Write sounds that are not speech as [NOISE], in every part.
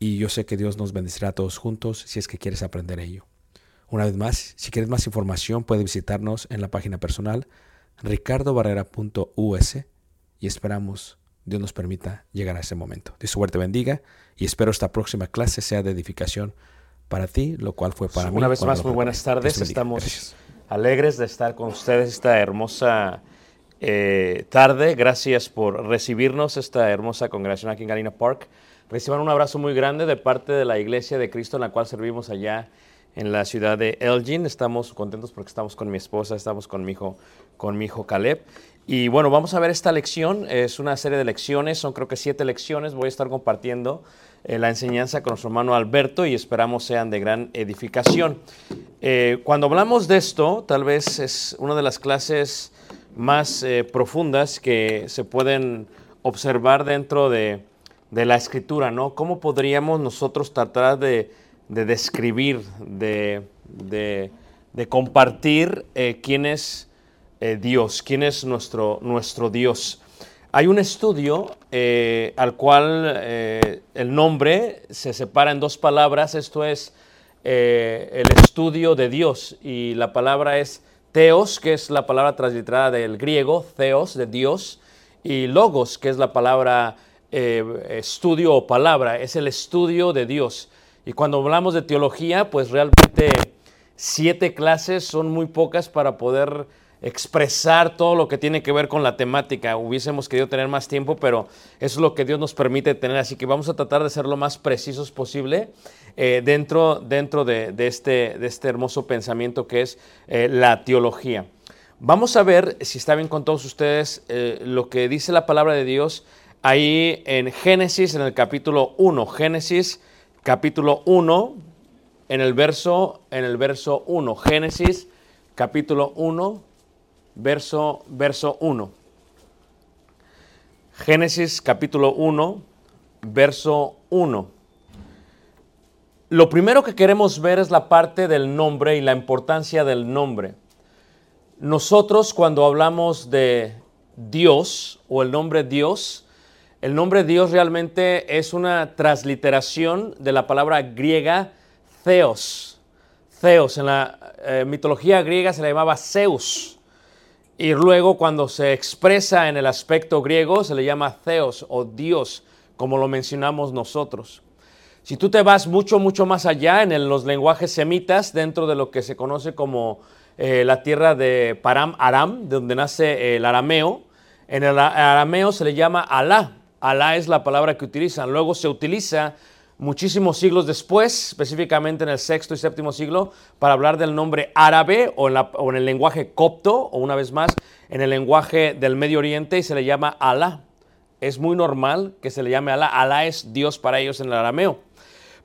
y yo sé que Dios nos bendecirá a todos juntos si es que quieres aprender ello. Una vez más, si quieres más información, puedes visitarnos en la página personal ricardobarrera.us y esperamos Dios nos permita llegar a ese momento. Dios suerte bendiga y espero esta próxima clase sea de edificación para ti, lo cual fue para mí. Una vez más, muy buenas tardes. Estamos Gracias. alegres de estar con ustedes esta hermosa eh, tarde. Gracias por recibirnos esta hermosa congregación aquí en Galena Park. Reciban un abrazo muy grande de parte de la Iglesia de Cristo en la cual servimos allá en la ciudad de Elgin. Estamos contentos porque estamos con mi esposa, estamos con mi hijo, con mi hijo Caleb. Y bueno, vamos a ver esta lección. Es una serie de lecciones, son creo que siete lecciones. Voy a estar compartiendo eh, la enseñanza con nuestro hermano Alberto y esperamos sean de gran edificación. Eh, cuando hablamos de esto, tal vez es una de las clases más eh, profundas que se pueden observar dentro de, de la escritura, ¿no? ¿Cómo podríamos nosotros tratar de, de describir, de, de- compartir eh, quién es eh, Dios, quién es nuestro, nuestro Dios? Hay un estudio eh, al cual el nombre se separa en dos palabras, esto es el estudio de Dios y la palabra es Theos, que es la palabra transliterada del griego, Theos, de Dios, y Logos, que es la palabra eh, estudio o palabra, es el estudio de Dios. Y cuando hablamos de teología, pues realmente siete clases son muy pocas para poder expresar todo lo que tiene que ver con la temática. Hubiésemos querido tener más tiempo, pero eso es lo que Dios nos permite tener. Así que vamos a tratar de ser lo más precisos posible eh, dentro, dentro de, este, de este hermoso pensamiento que es eh, la teología. Vamos a ver, si está bien con todos ustedes, lo que dice la palabra de Dios ahí en Génesis, en el capítulo 1. Génesis, capítulo 1, en el verso, en el verso 1. Génesis, capítulo 1, verso, verso 1. Génesis, capítulo 1, verso 1. Lo primero que queremos ver es la parte del nombre y la importancia del nombre. Nosotros cuando hablamos de Dios o el nombre Dios, el nombre Dios realmente es una transliteración de la palabra griega Theos. Theos, en la eh, mitología griega se le llamaba Zeus. Y luego cuando se expresa en el aspecto griego se le llama Theos o Dios, como lo mencionamos nosotros. Si tú te vas mucho, mucho más allá en los lenguajes semitas, dentro de lo que se conoce como eh, la tierra de Param Aram, de donde nace el arameo, en el arameo se le llama Alá. Alá es la palabra que utilizan. Luego se utiliza muchísimos siglos después, específicamente en el sexto y séptimo siglo, para hablar del nombre árabe o en, el lenguaje copto, o una vez más, en el lenguaje del Medio Oriente y se le llama Alá. Es muy normal que se le llame Alá. Alá es Dios para ellos en el arameo.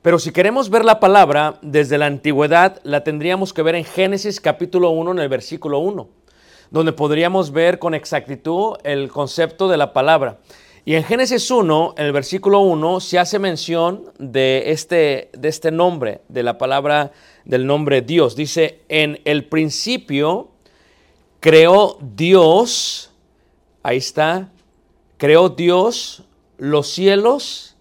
Pero si queremos ver la palabra desde la antigüedad, la tendríamos que ver en Génesis capítulo 1, en el versículo 1, donde podríamos ver con exactitud el concepto de la palabra. Y en Génesis 1, en el versículo 1, se hace mención de este, de este nombre, de la palabra del nombre Dios. Dice, en el principio creó Dios, ahí está, creó Dios los cielos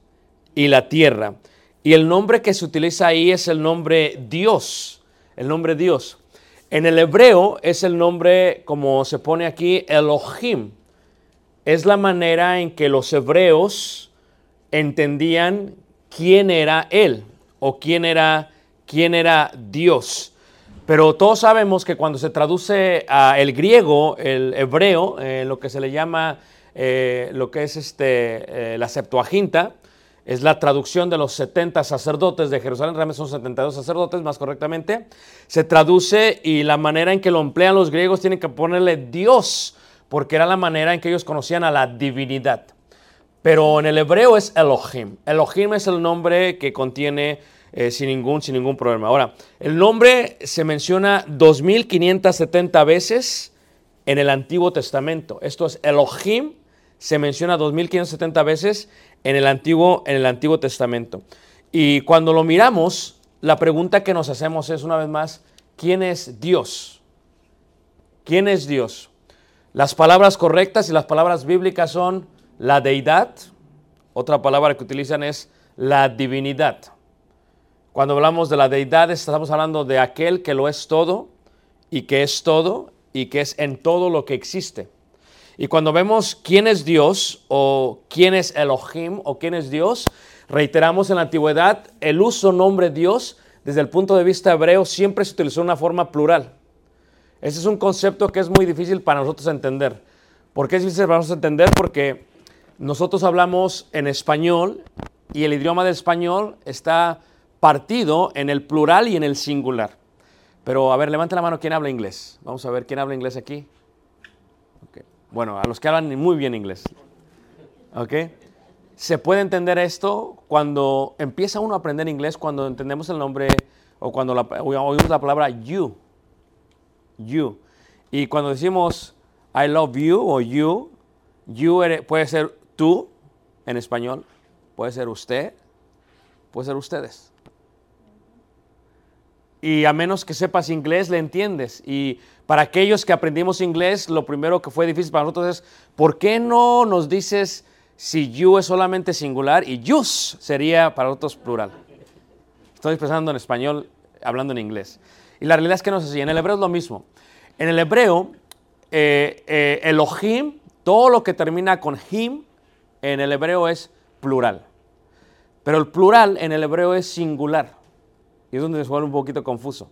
y la tierra. Y el nombre que se utiliza ahí es el nombre Dios, el nombre Dios. En el hebreo es el nombre, como se pone aquí, Elohim. Es la manera en que los hebreos entendían quién era Él o quién era, quién era Dios. Pero todos sabemos que cuando se traduce a el griego, el hebreo, eh, lo que se le llama, eh, lo que es este, eh, la Septuaginta, es la traducción de los 70 sacerdotes de Jerusalén, realmente son 72 sacerdotes más correctamente, se traduce y la manera en que lo emplean los griegos tienen que ponerle Dios, porque era la manera en que ellos conocían a la divinidad. Pero en el hebreo es Elohim. Elohim es el nombre que contiene eh, sin, ningún, sin ningún problema. Ahora, el nombre se menciona 2570 veces en el Antiguo Testamento. Esto es Elohim, se menciona 2570 veces en el Antiguo, en el Antiguo Testamento. Y cuando lo miramos, la pregunta que nos hacemos es una vez más, ¿quién es Dios? ¿Quién es Dios? Las palabras correctas y las palabras bíblicas son la deidad, otra palabra que utilizan es la divinidad. Cuando hablamos de la deidad estamos hablando de aquel que lo es todo y que es todo y que es en todo lo que existe. Y cuando vemos quién es Dios o quién es Elohim o quién es Dios, reiteramos en la antigüedad el uso nombre Dios desde el punto de vista hebreo siempre se utilizó de una forma plural. Ese es un concepto que es muy difícil para nosotros entender. ¿Por qué es difícil para nosotros entender? Porque nosotros hablamos en español y el idioma del español está partido en el plural y en el singular. Pero a ver, levante la mano quién habla inglés. Vamos a ver quién habla inglés aquí. Bueno, a los que hablan muy bien inglés. ¿Ok? Se puede entender esto cuando empieza uno a aprender inglés, cuando entendemos el nombre o cuando oímos la palabra you. You. Y cuando decimos I love you o you, you puede ser tú en español, puede ser usted, puede ser ustedes. Y a menos que sepas inglés, le entiendes. Y para aquellos que aprendimos inglés, lo primero que fue difícil para nosotros es, ¿por qué no nos dices si you es solamente singular y yous sería para nosotros plural? Estoy pensando en español, hablando en inglés. Y la realidad es que no es así. En el hebreo es lo mismo. En el hebreo, eh, eh, todo lo que termina con him, en el hebreo es plural. Pero el plural en el hebreo es singular. Y es donde se vuelve un poquito confuso.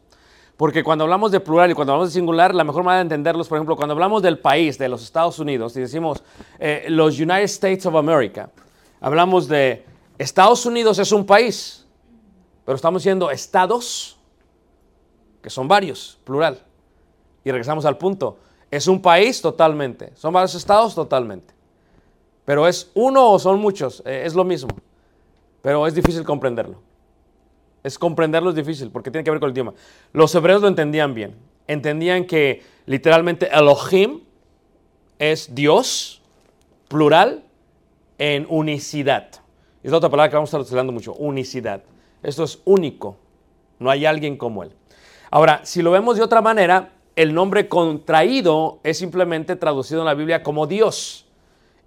Porque cuando hablamos de plural y cuando hablamos de singular, la mejor manera de entenderlos, por ejemplo, cuando hablamos del país, de los Estados Unidos, y decimos eh, los United States of America, hablamos de Estados Unidos es un país, pero estamos diciendo estados, que son varios, plural. Y regresamos al punto. ¿Es un país? Totalmente. ¿Son varios estados? Totalmente. Pero es uno o son muchos, eh, es lo mismo. Pero es difícil comprenderlo. Es comprenderlo es difícil porque tiene que ver con el idioma. Los hebreos lo entendían bien. Entendían que literalmente Elohim es Dios, plural, en unicidad. Es la otra palabra que vamos a estar utilizando mucho, unicidad. Esto es único. No hay alguien como él. Ahora, si lo vemos de otra manera, el nombre contraído es simplemente traducido en la Biblia como Dios.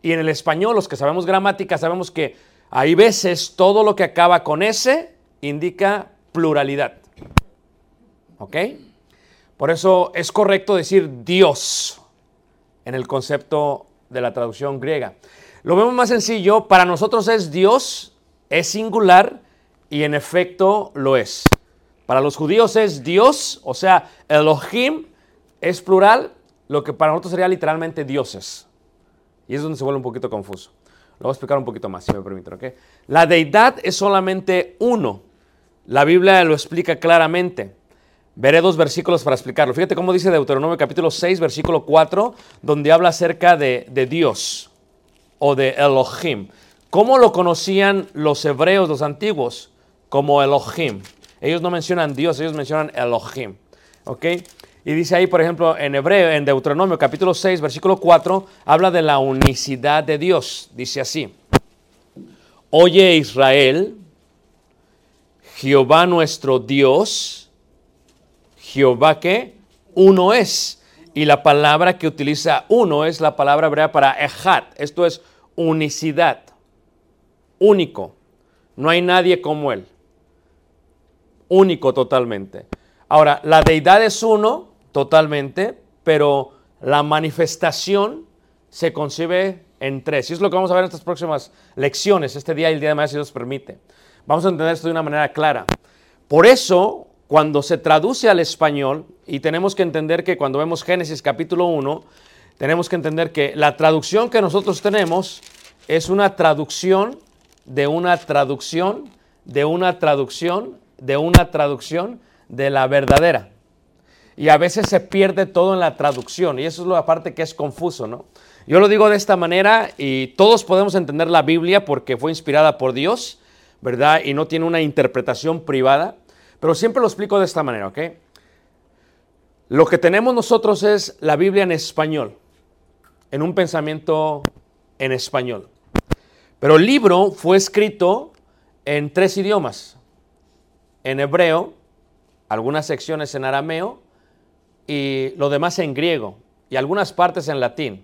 Y en el español, los que sabemos gramática, sabemos que hay veces todo lo que acaba con S indica pluralidad. ¿Ok? Por eso es correcto decir Dios en el concepto de la traducción griega. Lo vemos más sencillo, para nosotros es Dios, es singular y en efecto lo es. Para los judíos es Dios, o sea, Elohim es plural, lo que para nosotros sería literalmente dioses. Y es donde se vuelve un poquito confuso. Lo voy a explicar un poquito más, si me permiten. ¿ok? La deidad es solamente uno. La Biblia lo explica claramente. Veré dos versículos para explicarlo. Fíjate cómo dice Deuteronomio capítulo 6, versículo 4, donde habla acerca de, de Dios o de Elohim. ¿Cómo lo conocían los hebreos, los antiguos? Como Elohim. Ellos no mencionan Dios, ellos mencionan Elohim. ¿Ok? Y dice ahí, por ejemplo, en hebreo, en Deuteronomio capítulo 6, versículo 4, habla de la unicidad de Dios. Dice así, Oye Israel, Jehová nuestro Dios, Jehová que uno es. Y la palabra que utiliza uno es la palabra hebrea para ejat. Esto es unicidad, único. No hay nadie como él. Único totalmente. Ahora, la deidad es uno totalmente, pero la manifestación se concibe en tres. Y es lo que vamos a ver en estas próximas lecciones, este día y el día de mañana, si Dios permite. Vamos a entender esto de una manera clara. Por eso, cuando se traduce al español, y tenemos que entender que cuando vemos Génesis capítulo 1, tenemos que entender que la traducción que nosotros tenemos es una traducción de una traducción, de una traducción, de una traducción de la verdadera. Y a veces se pierde todo en la traducción, y eso es la parte que es confuso, ¿no? Yo lo digo de esta manera, y todos podemos entender la Biblia porque fue inspirada por Dios, ¿verdad? Y no tiene una interpretación privada, pero siempre lo explico de esta manera, ¿ok? Lo que tenemos nosotros es la Biblia en español, en un pensamiento en español. Pero el libro fue escrito en tres idiomas, en hebreo, algunas secciones en arameo y lo demás en griego y algunas partes en latín.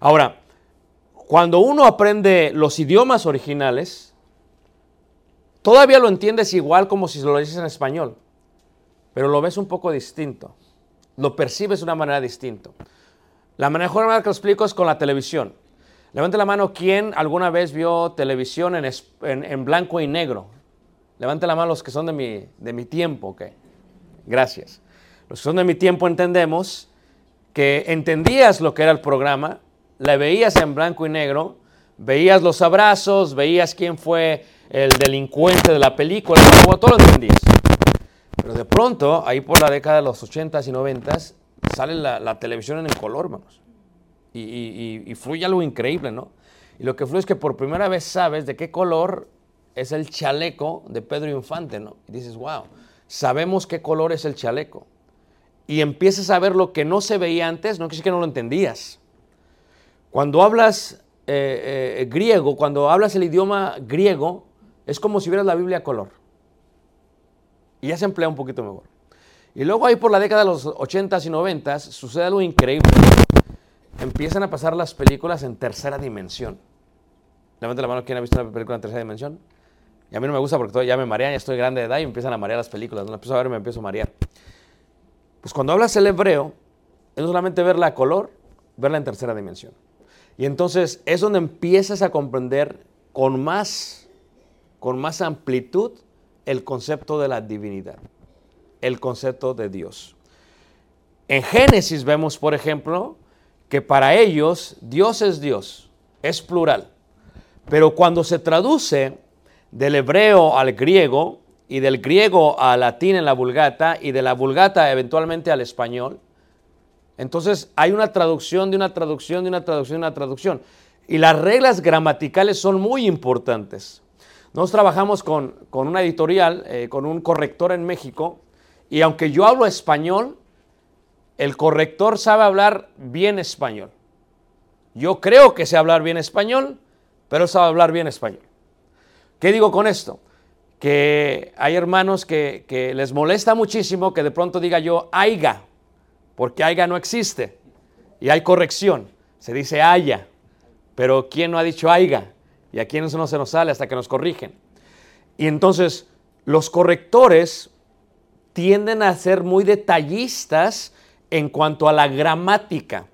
Ahora, cuando uno aprende los idiomas originales, todavía lo entiendes igual como si lo dices en español, pero lo ves un poco distinto, lo percibes de una manera distinta. La mejor manera que lo explico es con la televisión. Levante la mano quien alguna vez vio televisión en, en blanco y negro. Levante la mano los que son de mi, de mi tiempo, ok. Gracias. Los que son de mi tiempo entendemos que entendías lo que era el programa, la veías en blanco y negro, veías los abrazos, veías quién fue el delincuente de la película, todo lo entendías. Pero de pronto, ahí por la década de los 80s y 90s, sale la, televisión en el color, vamos. Y, y- y- y fluye algo increíble, ¿no? Y lo que fluye es que por primera vez sabes de qué color es el chaleco de Pedro Infante, ¿no? Y dices, wow, sabemos qué color es el chaleco. Y empiezas a ver lo que no se veía antes, no quiere decir que no lo entendías. Cuando hablas eh, eh, griego, cuando hablas el idioma griego, es como si vieras la Biblia a color. Y ya se emplea un poquito mejor. Y luego ahí por la década de los 80s y 90s sucede algo increíble. Empiezan a pasar las películas en tercera dimensión. Levante la mano, ¿quién ha visto una película en tercera dimensión? Y a mí no me gusta porque todavía ya me marean, ya estoy grande de edad y me empiezan a marear las películas. No empiezo a ver me empiezo a marear. Pues cuando hablas el hebreo, es no solamente verla a color, verla en tercera dimensión. Y entonces es donde empiezas a comprender con más, con más amplitud el concepto de la divinidad, el concepto de Dios. En Génesis vemos, por ejemplo, que para ellos Dios es Dios, es plural. Pero cuando se traduce del hebreo al griego y del griego al latín en la vulgata y de la vulgata eventualmente al español, entonces hay una traducción de una traducción de una traducción de una traducción. Y las reglas gramaticales son muy importantes. Nosotros trabajamos con, con una editorial, eh, con un corrector en México, y aunque yo hablo español, el corrector sabe hablar bien español. Yo creo que sé hablar bien español, pero sabe hablar bien español. ¿Qué digo con esto? Que hay hermanos que, les molesta muchísimo que de pronto diga yo aiga, porque aiga no existe. Y hay corrección, se dice haya. Pero ¿quién no ha dicho aiga? Y a quién eso no se nos sale hasta que nos corrigen. Y entonces los correctores tienden a ser muy detallistas en cuanto a la gramática,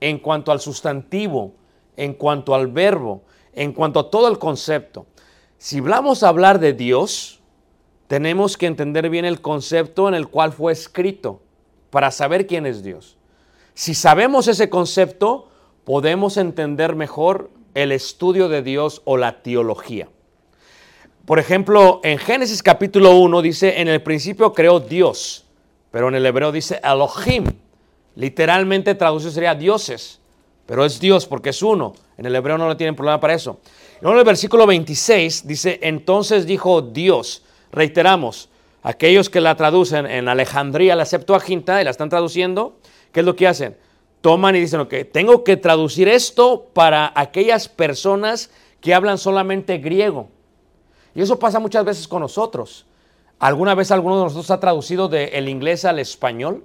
en cuanto al sustantivo, en cuanto al verbo, en cuanto a todo el concepto. Si vamos a hablar de Dios, tenemos que entender bien el concepto en el cual fue escrito para saber quién es Dios. Si sabemos ese concepto, podemos entender mejor el estudio de Dios o la teología. Por ejemplo, en Génesis capítulo 1 dice, en el principio creó Dios, pero en el hebreo dice Elohim. Literalmente traducido sería dioses, pero es Dios porque es uno. En el hebreo no le tienen problema para eso. Luego en el versículo 26 dice, entonces dijo Dios, reiteramos, aquellos que la traducen en Alejandría, la Septuaginta, y la están traduciendo, ¿qué es lo que hacen? Toman y dicen, ok, tengo que traducir esto para aquellas personas que hablan solamente griego. Y eso pasa muchas veces con nosotros. ¿Alguna vez alguno de nosotros ha traducido del inglés al español?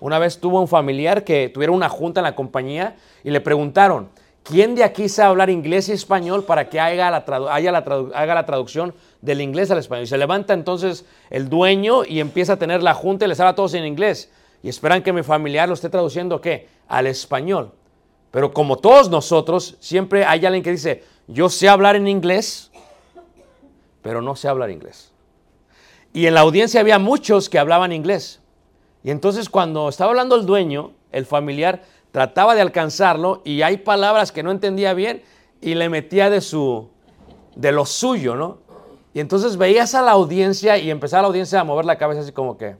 Una vez tuvo un familiar que tuviera una junta en la compañía y le preguntaron, ¿quién de aquí sabe hablar inglés y español para que haga la, haya la haga la traducción del inglés al español? Y se levanta entonces el dueño y empieza a tener la junta y les habla a todos en inglés. Y esperan que mi familiar lo esté traduciendo, ¿qué? Al español. Pero como todos nosotros, siempre hay alguien que dice, yo sé hablar en inglés, pero no sé hablar inglés. Y en la audiencia había muchos que hablaban inglés. Y entonces cuando estaba hablando el dueño, el familiar, trataba de alcanzarlo y hay palabras que no entendía bien y le metía de su de lo suyo, ¿no? Y entonces veías a la audiencia y empezaba la audiencia a mover la cabeza así como que.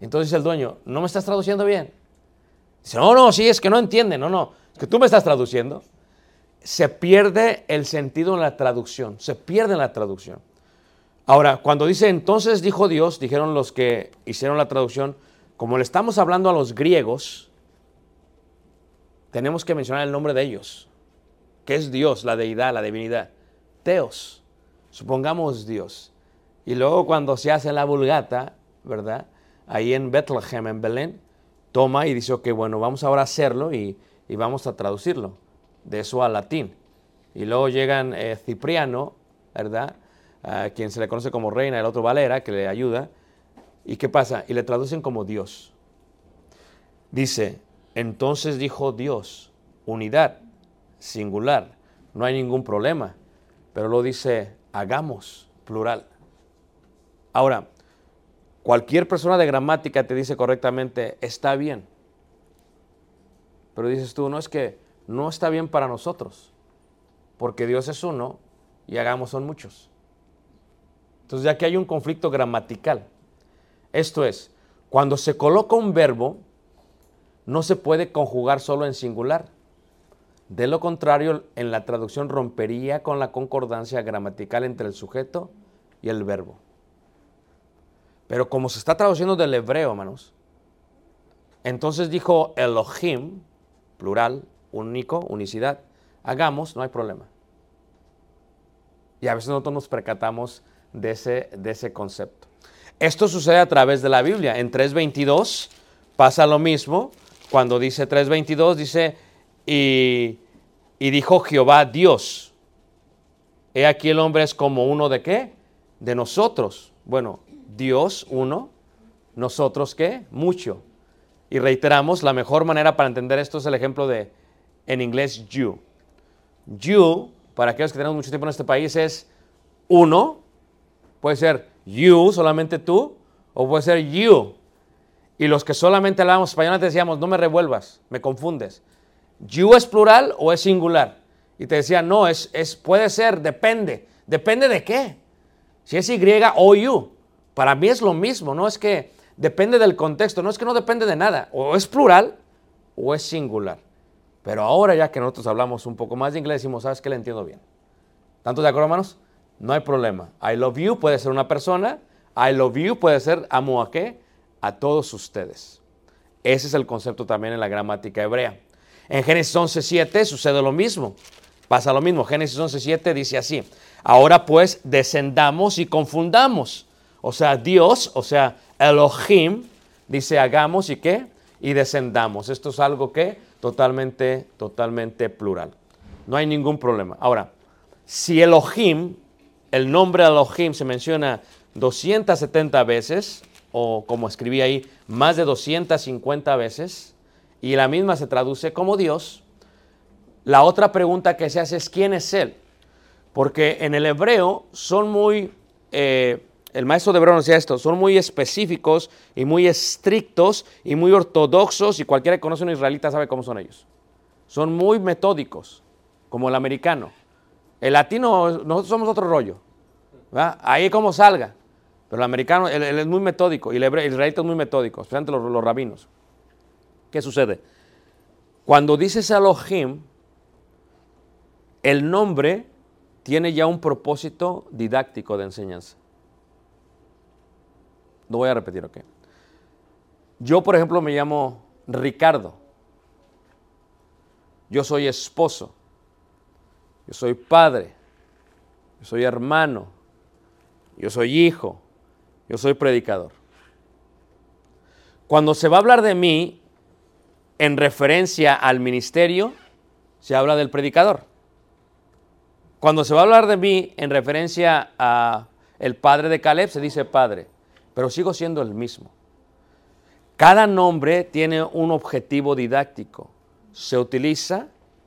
Entonces el dueño, ¿no me estás traduciendo bien? Dice, no, no, sí, es que no entiende, no, no, es que tú me estás traduciendo se pierde el sentido en la traducción, se pierde en la traducción. Ahora, cuando dice entonces dijo Dios, dijeron los que hicieron la traducción, como le estamos hablando a los griegos, tenemos que mencionar el nombre de ellos, que es Dios, la deidad, la divinidad. Teos, supongamos Dios. Y luego cuando se hace la vulgata, ¿verdad? Ahí en Bethlehem, en Belén, toma y dice, ok, bueno, vamos ahora a hacerlo y, y vamos a traducirlo de eso al latín. Y luego llegan eh, Cipriano, ¿verdad? A quien se le conoce como reina, el otro Valera, que le ayuda. ¿Y qué pasa? Y le traducen como Dios. Dice, entonces dijo Dios, unidad, singular, no hay ningún problema. Pero lo dice, hagamos, plural. Ahora, cualquier persona de gramática te dice correctamente, está bien. Pero dices tú, no es que no está bien para nosotros, porque Dios es uno y hagamos son muchos. Entonces ya que hay un conflicto gramatical. Esto es, cuando se coloca un verbo, no se puede conjugar solo en singular. De lo contrario, en la traducción rompería con la concordancia gramatical entre el sujeto y el verbo. Pero como se está traduciendo del hebreo, hermanos, entonces dijo Elohim, plural, único, unicidad, hagamos, no hay problema. Y a veces nosotros nos percatamos de ese, de ese concepto. Esto sucede a través de la Biblia. En 3.22 pasa lo mismo. Cuando dice 3.22, dice, y, y dijo Jehová Dios. He aquí el hombre es como uno de qué? De nosotros. Bueno, Dios uno, nosotros qué? Mucho. Y reiteramos, la mejor manera para entender esto es el ejemplo de en inglés you. You, para aquellos que tenemos mucho tiempo en este país, es uno. Puede ser you, solamente tú, o puede ser you. Y los que solamente hablábamos español decíamos, no me revuelvas, me confundes. You es plural o es singular. Y te decía, no, es, es, puede ser, depende. ¿Depende de qué? Si es Y o you. Para mí es lo mismo, no es que depende del contexto, no es que no depende de nada. O es plural o es singular. Pero ahora ya que nosotros hablamos un poco más de inglés, decimos, ¿sabes qué? Le entiendo bien. ¿Tanto de acuerdo, hermanos? No hay problema. I love you puede ser una persona. I love you puede ser amo a qué? A todos ustedes. Ese es el concepto también en la gramática hebrea. En Génesis 11.7 sucede lo mismo. Pasa lo mismo. Génesis 11.7 dice así. Ahora pues descendamos y confundamos. O sea, Dios, o sea, Elohim, dice hagamos y qué? Y descendamos. Esto es algo que totalmente, totalmente plural. No hay ningún problema. Ahora, si Elohim, el nombre Elohim se menciona 270 veces, o como escribí ahí, más de 250 veces, y la misma se traduce como Dios, la otra pregunta que se hace es ¿quién es Él? Porque en el hebreo son muy, eh, el maestro de hebreo nos decía esto, son muy específicos y muy estrictos y muy ortodoxos y cualquiera que conoce un israelita sabe cómo son ellos. Son muy metódicos, como el americano. El latino, nosotros somos otro rollo. ¿verdad? Ahí como salga. Pero el americano, él, es muy metódico y el, hebreo, el israelita es muy metódico, especialmente los, los rabinos. ¿Qué sucede? Cuando dices Elohim, el nombre tiene ya un propósito didáctico de enseñanza. Lo voy a repetir, ¿ok? Yo, por ejemplo, me llamo Ricardo. Yo soy esposo. Yo soy padre. Yo soy hermano. Yo soy hijo. Yo soy predicador. Cuando se va a hablar de mí en referencia al ministerio, se habla del predicador. Cuando se va a hablar de mí en referencia a el padre de Caleb, se dice padre, pero sigo siendo el mismo. Cada nombre tiene un objetivo didáctico. Se utiliza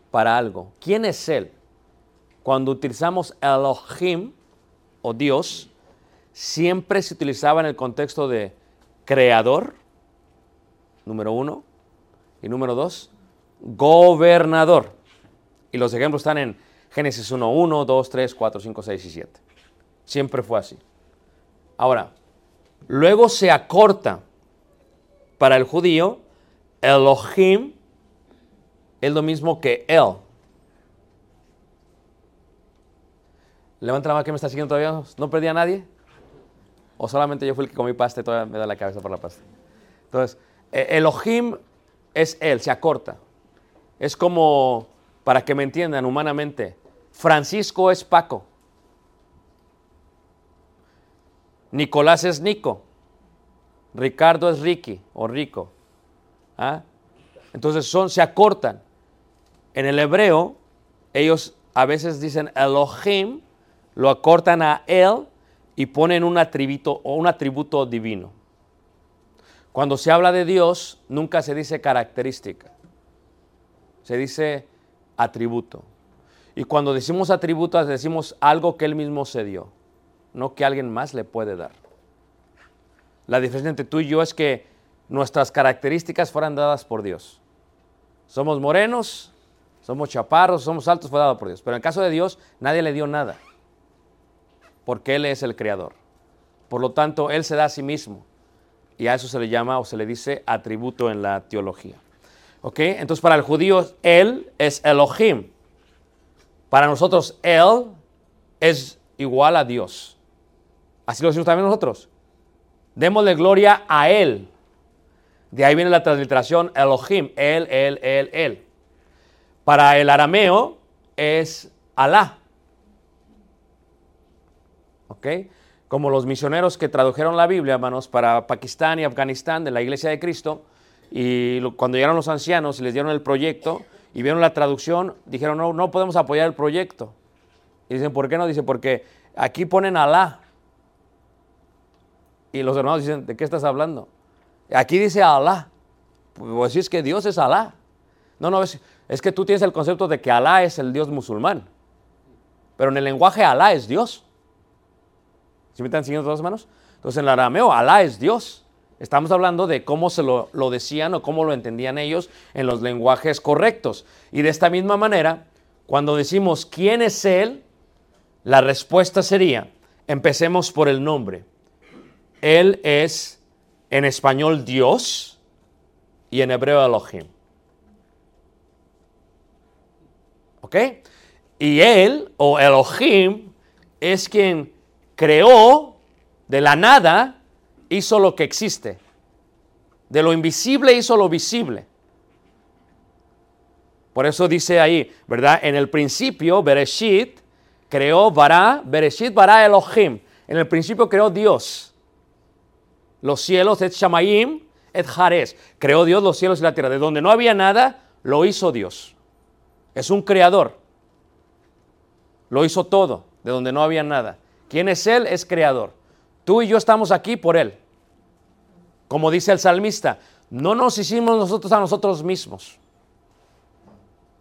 para algo. ¿Quién es él? Cuando utilizamos Elohim o Dios, siempre se utilizaba en el contexto de creador, número uno, y número dos, gobernador. Y los ejemplos están en Génesis 1, 1, 2, 3, 4, 5, 6 y 7. Siempre fue así. Ahora, luego se acorta para el judío, Elohim es lo mismo que El. Levanta la mano que me está siguiendo todavía. ¿No perdí a nadie? ¿O solamente yo fui el que comí pasta y todavía me da la cabeza por la pasta? Entonces, eh, Elohim es Él, se acorta. Es como, para que me entiendan humanamente, Francisco es Paco. Nicolás es Nico. Ricardo es Ricky o Rico. ¿Ah? Entonces son, se acortan. En el hebreo, ellos a veces dicen Elohim, lo acortan a él y ponen un atributo o un atributo divino. Cuando se habla de Dios, nunca se dice característica. Se dice atributo. Y cuando decimos atributos, decimos algo que Él mismo se dio, no que alguien más le puede dar. La diferencia entre tú y yo es que nuestras características fueran dadas por Dios. Somos morenos, somos chaparros, somos altos, fue dado por Dios. Pero en el caso de Dios, nadie le dio nada, porque Él es el creador. Por lo tanto, Él se da a sí mismo. Y a eso se le llama o se le dice atributo en la teología. ¿Ok? Entonces, para el judío, Él es Elohim. Para nosotros, Él es igual a Dios. Así lo decimos también nosotros. Démosle gloria a Él. De ahí viene la transliteración Elohim, Él, Él, Él, Él. Para el arameo es Alá. ¿Ok? Como los misioneros que tradujeron la Biblia, hermanos, para Pakistán y Afganistán de la Iglesia de Cristo, y cuando llegaron los ancianos y les dieron el proyecto, y vieron la traducción, dijeron, no, no podemos apoyar el proyecto. Y dicen, ¿por qué no? Dice, porque aquí ponen Alá. Y los hermanos dicen, ¿de qué estás hablando? Aquí dice Alá. Pues si es que Dios es Alá. No, no, es, es que tú tienes el concepto de que Alá es el Dios musulmán. Pero en el lenguaje Alá es Dios. ¿Sí me están siguiendo todas manos? Entonces en el arameo Alá es Dios. Estamos hablando de cómo se lo, lo decían o cómo lo entendían ellos en los lenguajes correctos. Y de esta misma manera, cuando decimos quién es Él, la respuesta sería, empecemos por el nombre. Él es en español Dios y en hebreo Elohim. ¿Ok? Y Él o Elohim es quien creó de la nada, hizo lo que existe. De lo invisible hizo lo visible. Por eso dice ahí, ¿verdad? En el principio, Bereshit creó Bará, Bereshit Bará Elohim. En el principio creó Dios. Los cielos, et Shamayim, et Jares. Creó Dios los cielos y la tierra. De donde no había nada, lo hizo Dios. Es un creador. Lo hizo todo, de donde no había nada. ¿Quién es Él? Es creador. Tú y yo estamos aquí por Él. Como dice el salmista, no nos hicimos nosotros a nosotros mismos.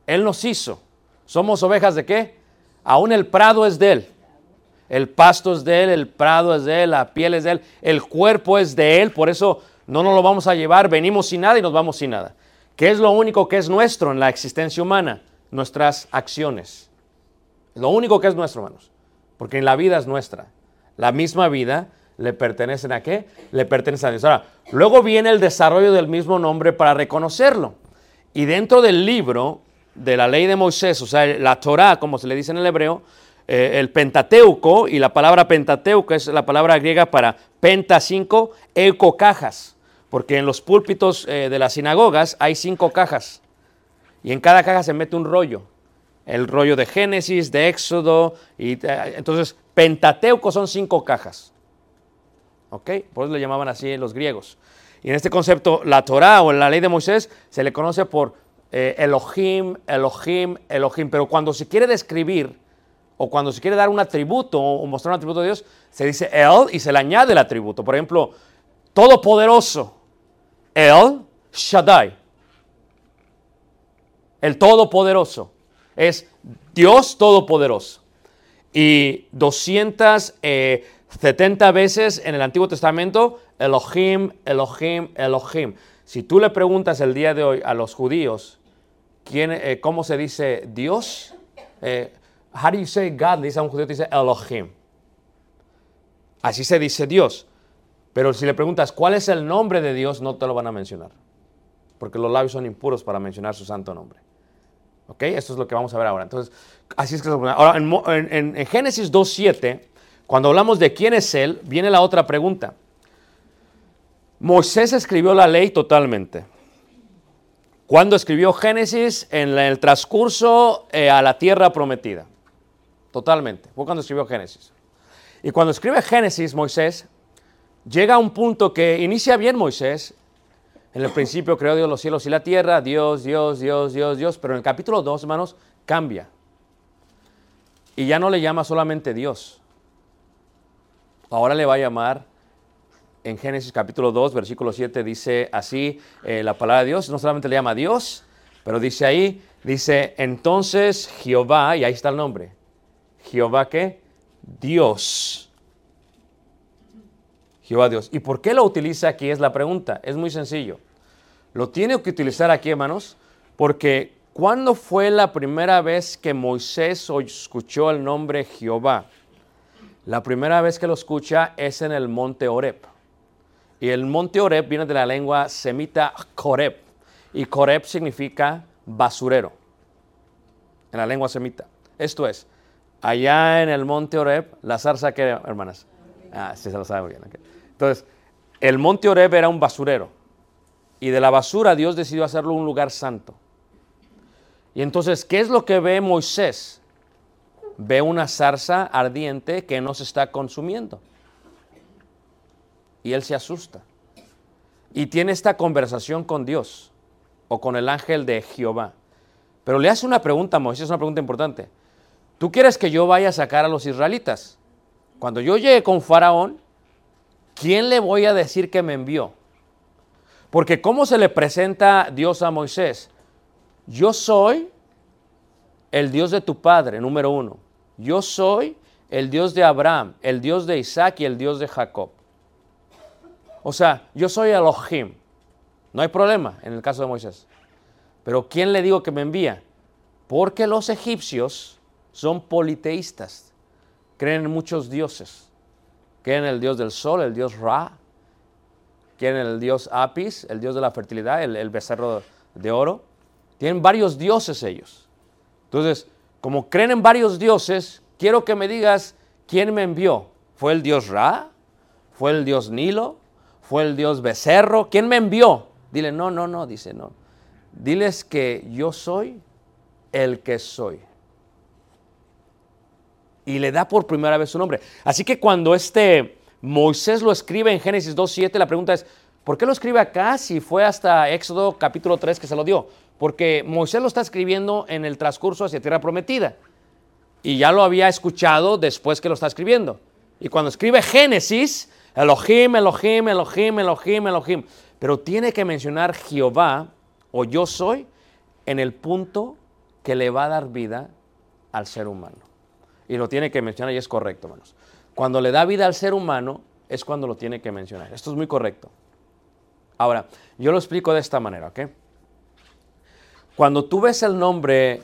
Él nos hizo. ¿Somos ovejas de qué? Aún el prado es de Él. El pasto es de Él, el prado es de Él, la piel es de Él, el cuerpo es de Él, por eso no nos lo vamos a llevar, venimos sin nada y nos vamos sin nada. ¿Qué es lo único que es nuestro en la existencia humana? Nuestras acciones. Lo único que es nuestro, hermanos. Porque en la vida es nuestra. La misma vida le pertenecen a qué? Le pertenece a Dios. Ahora, luego viene el desarrollo del mismo nombre para reconocerlo. Y dentro del libro de la ley de Moisés, o sea, la Torah, como se le dice en el hebreo, eh, el Pentateuco, y la palabra Pentateuco es la palabra griega para penta cinco, eco cajas, porque en los púlpitos eh, de las sinagogas hay cinco cajas, y en cada caja se mete un rollo, el rollo de Génesis, de Éxodo, y eh, entonces Pentateuco son cinco cajas, ¿ok? Por eso le llamaban así los griegos. Y en este concepto, la Torah o la ley de Moisés se le conoce por eh, Elohim, Elohim, Elohim, pero cuando se quiere describir o cuando se quiere dar un atributo o mostrar un atributo de Dios, se dice El y se le añade el atributo. Por ejemplo, Todopoderoso, El Shaddai. El Todopoderoso es Dios Todopoderoso. Y 270 veces en el Antiguo Testamento, Elohim, Elohim, Elohim. Si tú le preguntas el día de hoy a los judíos, ¿quién, eh, ¿cómo se dice Dios? Eh, how do you say God? Le dice a un judío, dice Elohim. Así se dice Dios. Pero si le preguntas cuál es el nombre de Dios, no te lo van a mencionar. Porque los labios son impuros para mencionar su santo nombre. ¿Ok? Esto es lo que vamos a ver ahora. Entonces, así es que... Ahora, en, en, en Génesis 2.7, cuando hablamos de quién es Él, viene la otra pregunta. Moisés escribió la ley totalmente. Cuando escribió Génesis? En el transcurso eh, a la tierra prometida. Totalmente. Fue cuando escribió Génesis. Y cuando escribe Génesis, Moisés, llega a un punto que inicia bien Moisés. En el principio creó Dios los cielos y la tierra. Dios, Dios, Dios, Dios, Dios. Pero en el capítulo 2, hermanos, cambia. Y ya no le llama solamente Dios. Ahora le va a llamar en Génesis capítulo 2, versículo 7 dice así eh, la palabra de Dios, no solamente le llama Dios, pero dice ahí, dice entonces Jehová, y ahí está el nombre, Jehová qué? Dios. Jehová Dios. ¿Y por qué lo utiliza aquí? Es la pregunta. Es muy sencillo. Lo tiene que utilizar aquí, hermanos, porque ¿cuándo fue la primera vez que Moisés escuchó el nombre Jehová? La primera vez que lo escucha es en el monte Oreb. Y el monte Oreb viene de la lengua semita Koreb. Y Koreb significa basurero. En la lengua semita. Esto es, allá en el monte Oreb, la zarza que, hermanas. Ah, sí se lo sabe bien. Entonces, el monte Oreb era un basurero. Y de la basura Dios decidió hacerlo un lugar santo. Y entonces, ¿qué es lo que ve Moisés? Ve una zarza ardiente que no se está consumiendo y él se asusta. Y tiene esta conversación con Dios o con el ángel de Jehová. Pero le hace una pregunta a Moisés, una pregunta importante. ¿Tú quieres que yo vaya a sacar a los israelitas? Cuando yo llegue con Faraón, ¿quién le voy a decir que me envió? Porque ¿cómo se le presenta Dios a Moisés? yo soy el Dios de tu padre, número uno. Yo soy el Dios de Abraham, el Dios de Isaac y el Dios de Jacob. O sea, yo soy Elohim. No hay problema en el caso de Moisés. Pero ¿quién le digo que me envía? Porque los egipcios son politeístas. Creen en muchos dioses. Creen en el dios del sol, el dios Ra. Creen en el dios Apis, el dios de la fertilidad, el, el becerro de oro. Tienen varios dioses ellos. Entonces, como creen en varios dioses, quiero que me digas quién me envió. ¿Fue el dios Ra? ¿Fue el dios Nilo? ¿Fue el dios becerro? ¿Quién me envió? Dile, no, no, no, dice, no. Diles que yo soy el que soy. Y le da por primera vez su nombre. Así que cuando este Moisés lo escribe en Génesis 2.7, la pregunta es, ¿por qué lo escribe acá si fue hasta Éxodo capítulo 3 que se lo dio? Porque Moisés lo está escribiendo en el transcurso hacia tierra prometida. Y ya lo había escuchado después que lo está escribiendo. Y cuando escribe Génesis, Elohim, Elohim, Elohim, Elohim, Elohim. Pero tiene que mencionar Jehová o yo soy en el punto que le va a dar vida al ser humano. Y lo tiene que mencionar y es correcto, hermanos. Cuando le da vida al ser humano es cuando lo tiene que mencionar. Esto es muy correcto. Ahora, yo lo explico de esta manera, ¿ok? Cuando tú ves el nombre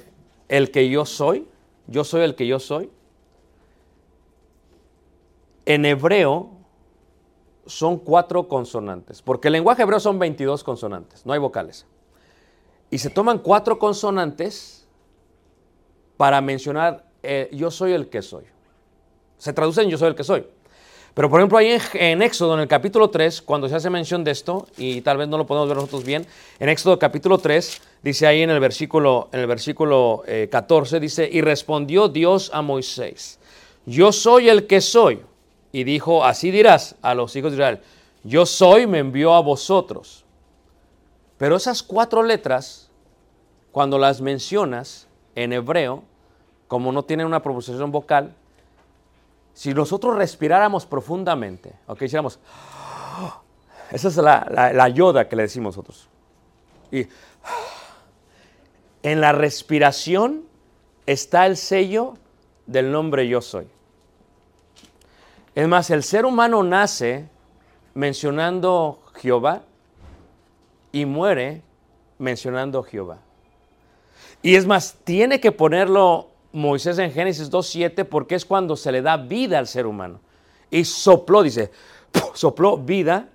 el que yo soy, yo soy el que yo soy, en hebreo son cuatro consonantes, porque el lenguaje hebreo son 22 consonantes, no hay vocales. Y se toman cuatro consonantes para mencionar eh, yo soy el que soy. Se traduce en yo soy el que soy. Pero por ejemplo ahí en, Éxodo, en el capítulo 3, cuando se hace mención de esto, y tal vez no lo podemos ver nosotros bien, en Éxodo capítulo 3, dice ahí en el versículo, en el versículo eh, 14, dice, y respondió Dios a Moisés, yo soy el que soy. Y dijo, así dirás a los hijos de Israel, yo soy, me envió a vosotros. Pero esas cuatro letras, cuando las mencionas en hebreo, como no tienen una pronunciación vocal, si nosotros respiráramos profundamente, ok, hiciéramos, [GASPS] esa es la, la, la yoda que le decimos nosotros. Y [GASPS] en la respiración está el sello del nombre yo soy. Es más, el ser humano nace mencionando Jehová y muere mencionando Jehová. Y es más, tiene que ponerlo Moisés en Génesis 2.7 porque es cuando se le da vida al ser humano. Y sopló, dice, sopló vida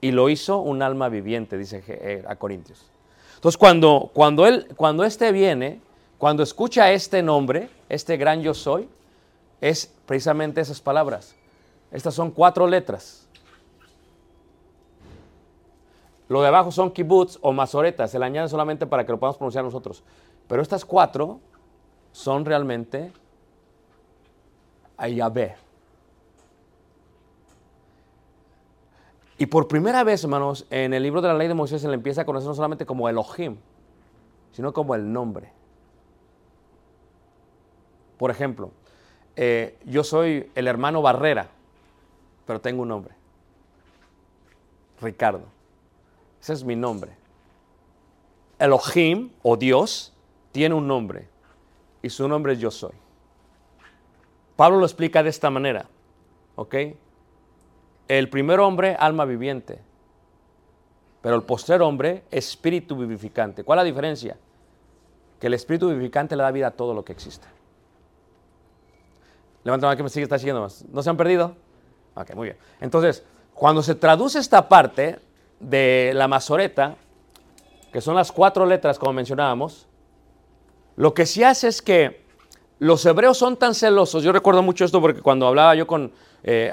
y lo hizo un alma viviente, dice eh, a Corintios. Entonces, cuando, cuando, él, cuando este viene, cuando escucha este nombre, este gran yo soy, es precisamente esas palabras. Estas son cuatro letras. Lo de abajo son kibbutz o masoretas, se le añaden solamente para que lo podamos pronunciar nosotros. Pero estas cuatro son realmente a. Y por primera vez, hermanos, en el libro de la ley de Moisés se le empieza a conocer no solamente como Elohim, sino como el nombre. Por ejemplo, eh, yo soy el hermano Barrera, pero tengo un nombre. Ricardo. Ese es mi nombre. Elohim o Dios tiene un nombre y su nombre es yo soy. Pablo lo explica de esta manera, ¿ok? El primer hombre, alma viviente, pero el postrer hombre, espíritu vivificante. ¿Cuál es la diferencia? Que el espíritu vivificante le da vida a todo lo que existe. Levanta la mano que me sigue, está siguiendo más. ¿No se han perdido? Ok, muy bien. Entonces, cuando se traduce esta parte de la mazoreta, que son las cuatro letras como mencionábamos, lo que sí hace es que los hebreos son tan celosos. Yo recuerdo mucho esto porque cuando hablaba yo con eh,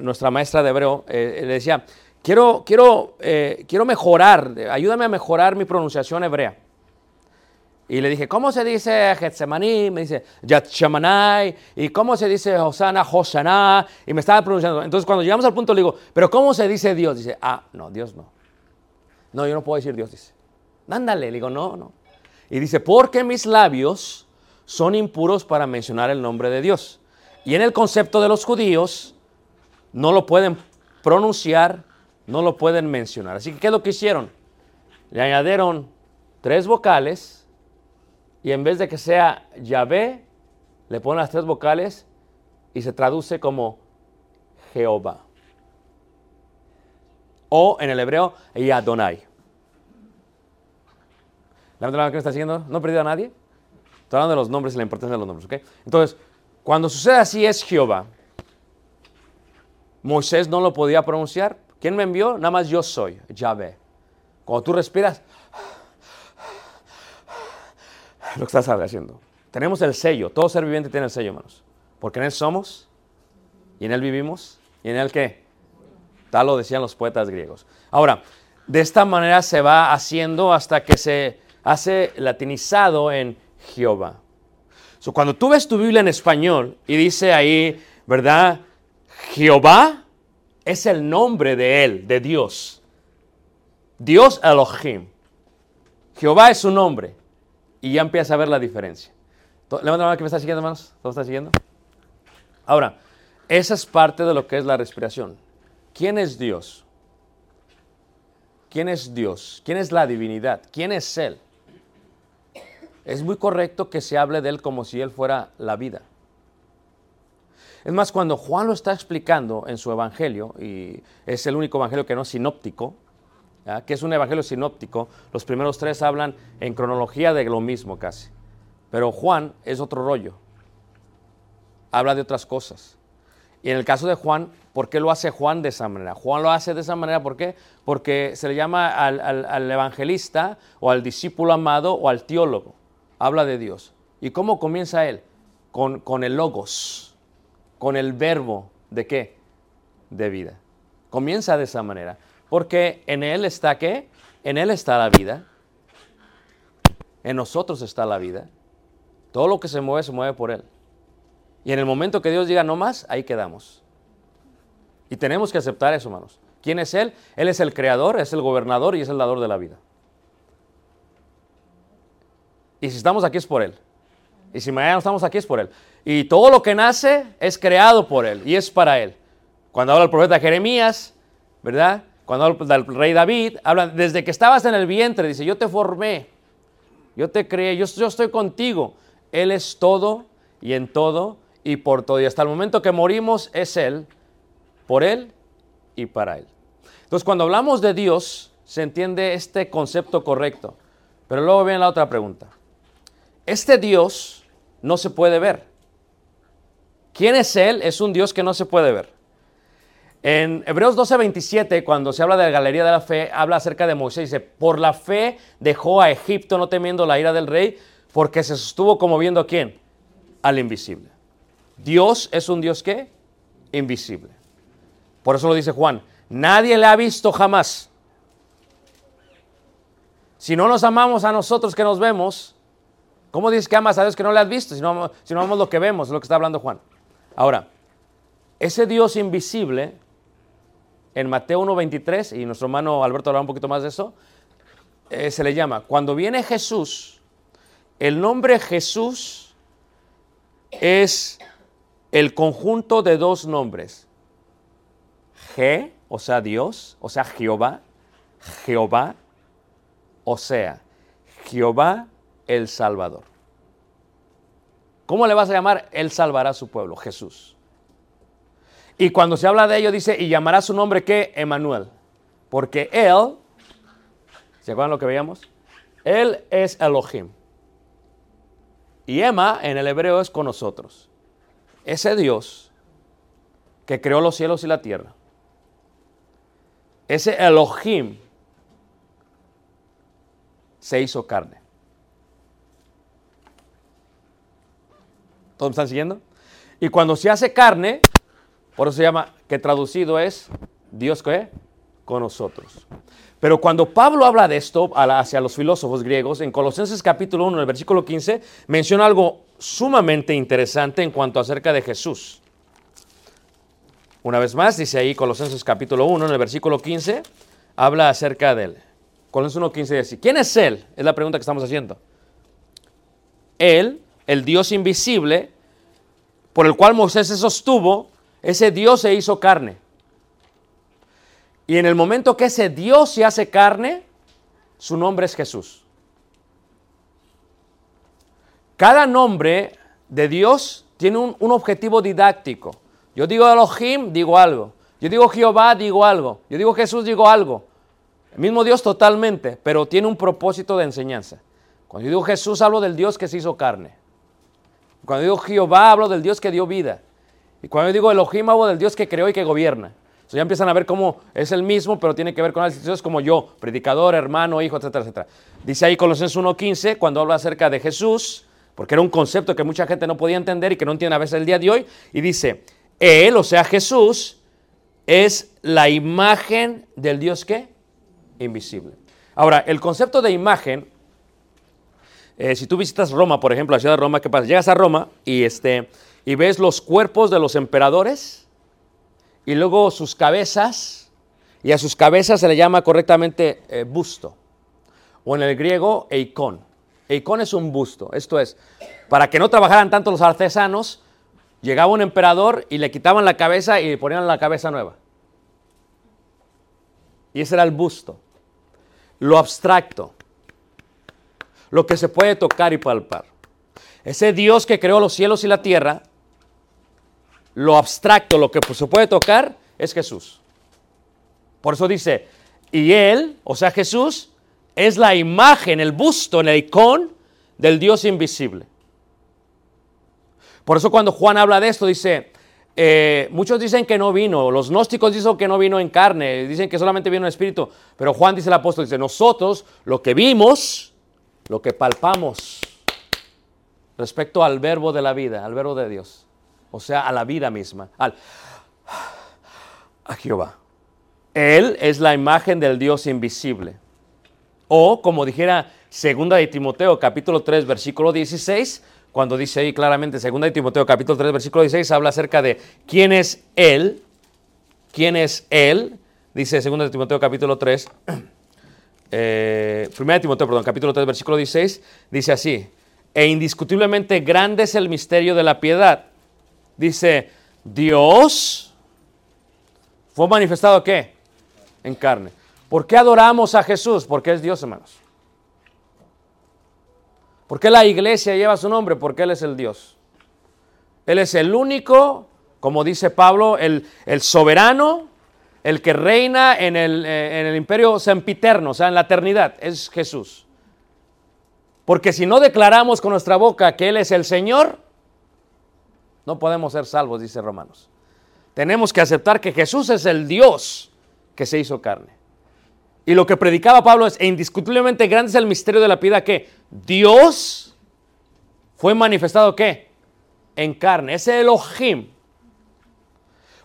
nuestra maestra de hebreo, eh, le decía, quiero, quiero, eh, quiero mejorar, ayúdame a mejorar mi pronunciación hebrea. Y le dije, ¿cómo se dice Getsemaní? Me dice Yatshamanai. ¿Y cómo se dice Hosanna, Hosanna? Y me estaba pronunciando. Entonces, cuando llegamos al punto, le digo, ¿pero cómo se dice Dios? Dice, ah, no, Dios no. No, yo no puedo decir Dios, dice. Ándale, le digo, no, no. Y dice, porque mis labios son impuros para mencionar el nombre de Dios. Y en el concepto de los judíos, no lo pueden pronunciar, no lo pueden mencionar. Así que, ¿qué es lo que hicieron? Le añadieron tres vocales y en vez de que sea Yahvé, le ponen las tres vocales y se traduce como Jehová. O en el hebreo, Yadonai. ¿La verdad que me está siguiendo? ¿No he perdido a nadie? Estoy hablando de los nombres y la importancia de los nombres, ¿ok? Entonces, cuando sucede así es Jehová. Moisés no lo podía pronunciar. ¿Quién me envió? Nada más yo soy, Yahvé. Cuando tú respiras, lo que estás haciendo. Tenemos el sello. Todo ser viviente tiene el sello, hermanos. Porque en él somos, y en él vivimos, y en él qué. Tal lo decían los poetas griegos. Ahora, de esta manera se va haciendo hasta que se hace latinizado en Jehová. So, cuando tú ves tu Biblia en español y dice ahí, ¿verdad? Jehová es el nombre de él, de Dios. Dios Elohim. Jehová es su nombre. Y ya empieza a ver la diferencia. Levanta la mano que me está siguiendo, hermanos. ¿Todo está siguiendo? Ahora, esa es parte de lo que es la respiración. ¿Quién es Dios? ¿Quién es Dios? ¿Quién es la divinidad? ¿Quién es Él? Es muy correcto que se hable de Él como si Él fuera la vida. Es más, cuando Juan lo está explicando en su evangelio, y es el único evangelio que no es sinóptico, que es un evangelio sinóptico, los primeros tres hablan en cronología de lo mismo casi. Pero Juan es otro rollo. Habla de otras cosas. Y en el caso de Juan, ¿por qué lo hace Juan de esa manera? Juan lo hace de esa manera, ¿por qué? Porque se le llama al evangelista o al discípulo amado o al teólogo. Habla de Dios. ¿Y cómo comienza él? Con, con el logos, con el verbo de qué? De vida. Comienza de esa manera. Porque en él está qué? En él está la vida. En nosotros está la vida. Todo lo que se mueve se mueve por él. Y en el momento que Dios diga no más, ahí quedamos. Y tenemos que aceptar eso, hermanos. ¿Quién es Él? Él es el creador, es el gobernador y es el dador de la vida. Y si estamos aquí es por Él. Y si mañana no estamos aquí es por Él. Y todo lo que nace es creado por Él y es para Él. Cuando habla el profeta Jeremías, ¿verdad? Cuando habla del rey David, habla desde que estabas en el vientre, dice, yo te formé, yo te creé, yo, yo estoy contigo. Él es todo y en todo y por todo. Y hasta el momento que morimos es Él, por Él y para Él. Entonces, cuando hablamos de Dios, se entiende este concepto correcto. Pero luego viene la otra pregunta. Este Dios no se puede ver. ¿Quién es Él? Es un Dios que no se puede ver. En Hebreos 12:27, cuando se habla de la galería de la fe, habla acerca de Moisés. Dice, por la fe dejó a Egipto no temiendo la ira del rey, porque se sostuvo como viendo a quién? Al invisible. Dios es un Dios que invisible. Por eso lo dice Juan, nadie le ha visto jamás. Si no nos amamos a nosotros que nos vemos, ¿cómo dices que amas a Dios que no le has visto? Si no, si no lo que vemos, es lo que está hablando Juan. Ahora, ese Dios invisible, en Mateo 1.23, y nuestro hermano Alberto hablará un poquito más de eso, eh, se le llama, cuando viene Jesús, el nombre Jesús es el conjunto de dos nombres. Je, o sea, Dios, o sea, Jehová, Jehová, o sea, Jehová el Salvador. ¿Cómo le vas a llamar? Él salvará a su pueblo, Jesús. Y cuando se habla de ello dice, y llamará su nombre que Emanuel, porque Él, ¿se acuerdan lo que veíamos? Él es Elohim. Y Emma en el hebreo es con nosotros. Ese Dios que creó los cielos y la tierra. Ese Elohim se hizo carne. ¿Todos me están siguiendo? Y cuando se hace carne, por eso se llama, que traducido es Dios que con nosotros. Pero cuando Pablo habla de esto hacia los filósofos griegos, en Colosenses capítulo 1, en el versículo 15, menciona algo sumamente interesante en cuanto acerca de Jesús. Una vez más, dice ahí Colosenses capítulo 1, en el versículo 15, habla acerca de él. Colosenses 1, 15 dice, ¿quién es él? Es la pregunta que estamos haciendo. Él, el Dios invisible, por el cual Moisés se sostuvo, ese Dios se hizo carne. Y en el momento que ese Dios se hace carne, su nombre es Jesús. Cada nombre de Dios tiene un, objetivo didáctico. Yo digo Elohim, digo algo. Yo digo Jehová, digo algo. Yo digo Jesús, digo algo. El mismo Dios totalmente, pero tiene un propósito de enseñanza. Cuando yo digo Jesús, hablo del Dios que se hizo carne. Cuando digo Jehová, hablo del Dios que dio vida. Y cuando digo Elohim, hablo del Dios que creó y que gobierna. Entonces ya empiezan a ver cómo es el mismo, pero tiene que ver con las instituciones como yo, predicador, hermano, hijo, etcétera, etcétera. Dice ahí Colosenses 1.15, cuando habla acerca de Jesús, porque era un concepto que mucha gente no podía entender y que no entiende a veces el día de hoy, y dice, Él, o sea Jesús, es la imagen del Dios que invisible. Ahora, el concepto de imagen, eh, si tú visitas Roma, por ejemplo, la ciudad de Roma, ¿qué pasa? Llegas a Roma y, este, y ves los cuerpos de los emperadores y luego sus cabezas, y a sus cabezas se le llama correctamente eh, busto, o en el griego eikon. Eikon es un busto, esto es, para que no trabajaran tanto los artesanos, llegaba un emperador y le quitaban la cabeza y le ponían la cabeza nueva. Y ese era el busto. Lo abstracto. Lo que se puede tocar y palpar. Ese Dios que creó los cielos y la tierra, lo abstracto, lo que se puede tocar, es Jesús. Por eso dice, y Él, o sea Jesús, es la imagen, el busto, el icón del Dios invisible. Por eso cuando Juan habla de esto, dice, eh, muchos dicen que no vino, los gnósticos dicen que no vino en carne, dicen que solamente vino en espíritu, pero Juan dice el apóstol, dice, nosotros lo que vimos, lo que palpamos respecto al verbo de la vida, al verbo de Dios, o sea, a la vida misma, a Jehová. Él es la imagen del Dios invisible. O como dijera segunda de Timoteo capítulo 3 versículo 16, cuando dice ahí claramente, segunda de Timoteo capítulo 3, versículo 16, habla acerca de quién es Él, quién es Él, dice segunda de Timoteo capítulo 3, eh, primera de Timoteo, perdón, capítulo 3, versículo 16, dice así, e indiscutiblemente grande es el misterio de la piedad. Dice, Dios fue manifestado ¿qué? En carne. ¿Por qué adoramos a Jesús? Porque es Dios, hermanos. ¿Por qué la iglesia lleva su nombre? Porque Él es el Dios. Él es el único, como dice Pablo, el, el soberano, el que reina en el, eh, en el imperio sempiterno, o sea, en la eternidad. Es Jesús. Porque si no declaramos con nuestra boca que Él es el Señor, no podemos ser salvos, dice Romanos. Tenemos que aceptar que Jesús es el Dios que se hizo carne. Y lo que predicaba Pablo es, e indiscutiblemente grande es el misterio de la piedad que Dios fue manifestado ¿qué? En carne. Ese Elohim.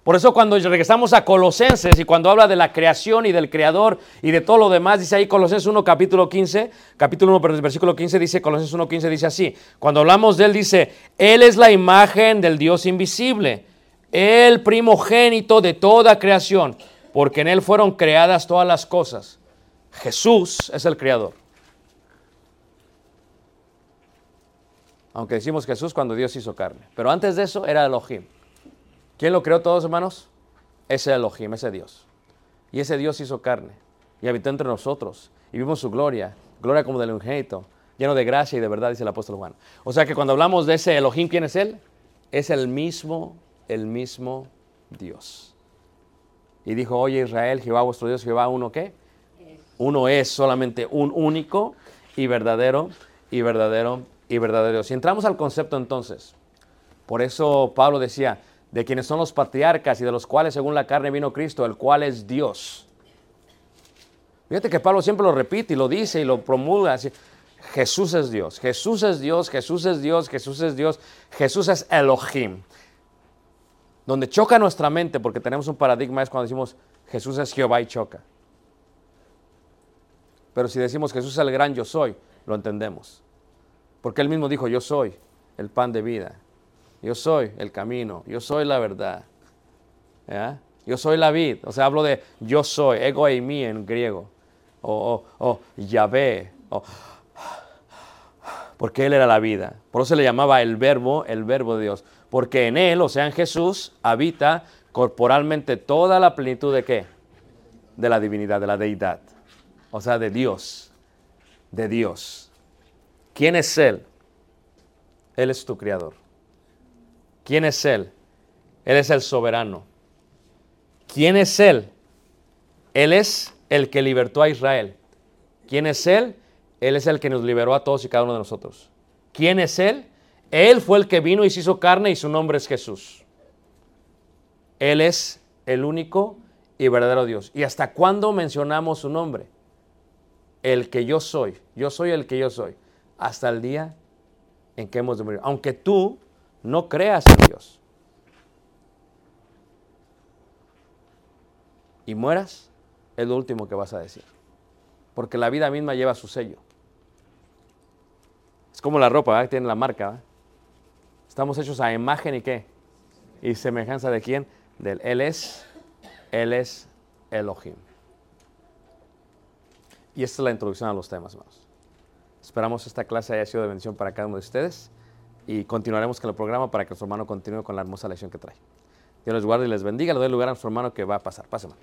Por eso cuando regresamos a Colosenses y cuando habla de la creación y del creador y de todo lo demás, dice ahí Colosenses 1 capítulo 15, capítulo 1 pero versículo 15 dice, Colosenses 1 15 dice así, cuando hablamos de él dice, él es la imagen del Dios invisible, el primogénito de toda creación, porque en él fueron creadas todas las cosas. Jesús es el creador. Aunque decimos Jesús cuando Dios hizo carne. Pero antes de eso era Elohim. ¿Quién lo creó todos, hermanos? Ese Elohim, ese Dios. Y ese Dios hizo carne y habitó entre nosotros y vimos su gloria, gloria como del unigénito, lleno de gracia y de verdad, dice el apóstol Juan. O sea que cuando hablamos de ese Elohim, ¿quién es él? Es el mismo, el mismo Dios. Y dijo, oye Israel, Jehová vuestro Dios, Jehová uno qué? Uno es solamente un único y verdadero y verdadero y verdadero. Si entramos al concepto entonces, por eso Pablo decía, de quienes son los patriarcas y de los cuales según la carne vino Cristo, el cual es Dios. Fíjate que Pablo siempre lo repite y lo dice y lo promulga. Así, Jesús es Dios, Jesús es Dios, Jesús es Dios, Jesús es Dios, Jesús es Elohim. Donde choca nuestra mente, porque tenemos un paradigma, es cuando decimos Jesús es Jehová y choca. Pero si decimos Jesús es el gran yo soy, lo entendemos. Porque él mismo dijo, yo soy el pan de vida, yo soy el camino, yo soy la verdad. ¿Ya? Yo soy la vid, o sea, hablo de yo soy, ego mí en griego, o, o, o Yahvé, o, porque Él era la vida. Por eso se le llamaba el verbo, el verbo de Dios. Porque en Él, o sea, en Jesús, habita corporalmente toda la plenitud de qué? De la divinidad, de la deidad. O sea, de Dios. De Dios. ¿Quién es Él? Él es tu creador. ¿Quién es Él? Él es el soberano. ¿Quién es Él? Él es el que libertó a Israel. ¿Quién es Él? Él es el que nos liberó a todos y cada uno de nosotros. ¿Quién es Él? Él fue el que vino y se hizo carne y su nombre es Jesús. Él es el único y verdadero Dios. ¿Y hasta cuándo mencionamos su nombre? El que yo soy. Yo soy el que yo soy. Hasta el día en que hemos de morir. Aunque tú no creas en Dios. Y mueras, es lo último que vas a decir. Porque la vida misma lleva su sello. Es como la ropa, ¿verdad? tiene la marca. Estamos hechos a imagen y qué? Y semejanza de quién? Del Él es, Él es Elohim. Y esta es la introducción a los temas, hermanos. Esperamos esta clase haya sido de bendición para cada uno de ustedes y continuaremos con el programa para que nuestro hermano continúe con la hermosa lección que trae. Dios les guarde y les bendiga. Le doy lugar a nuestro hermano que va a pasar. Pásame.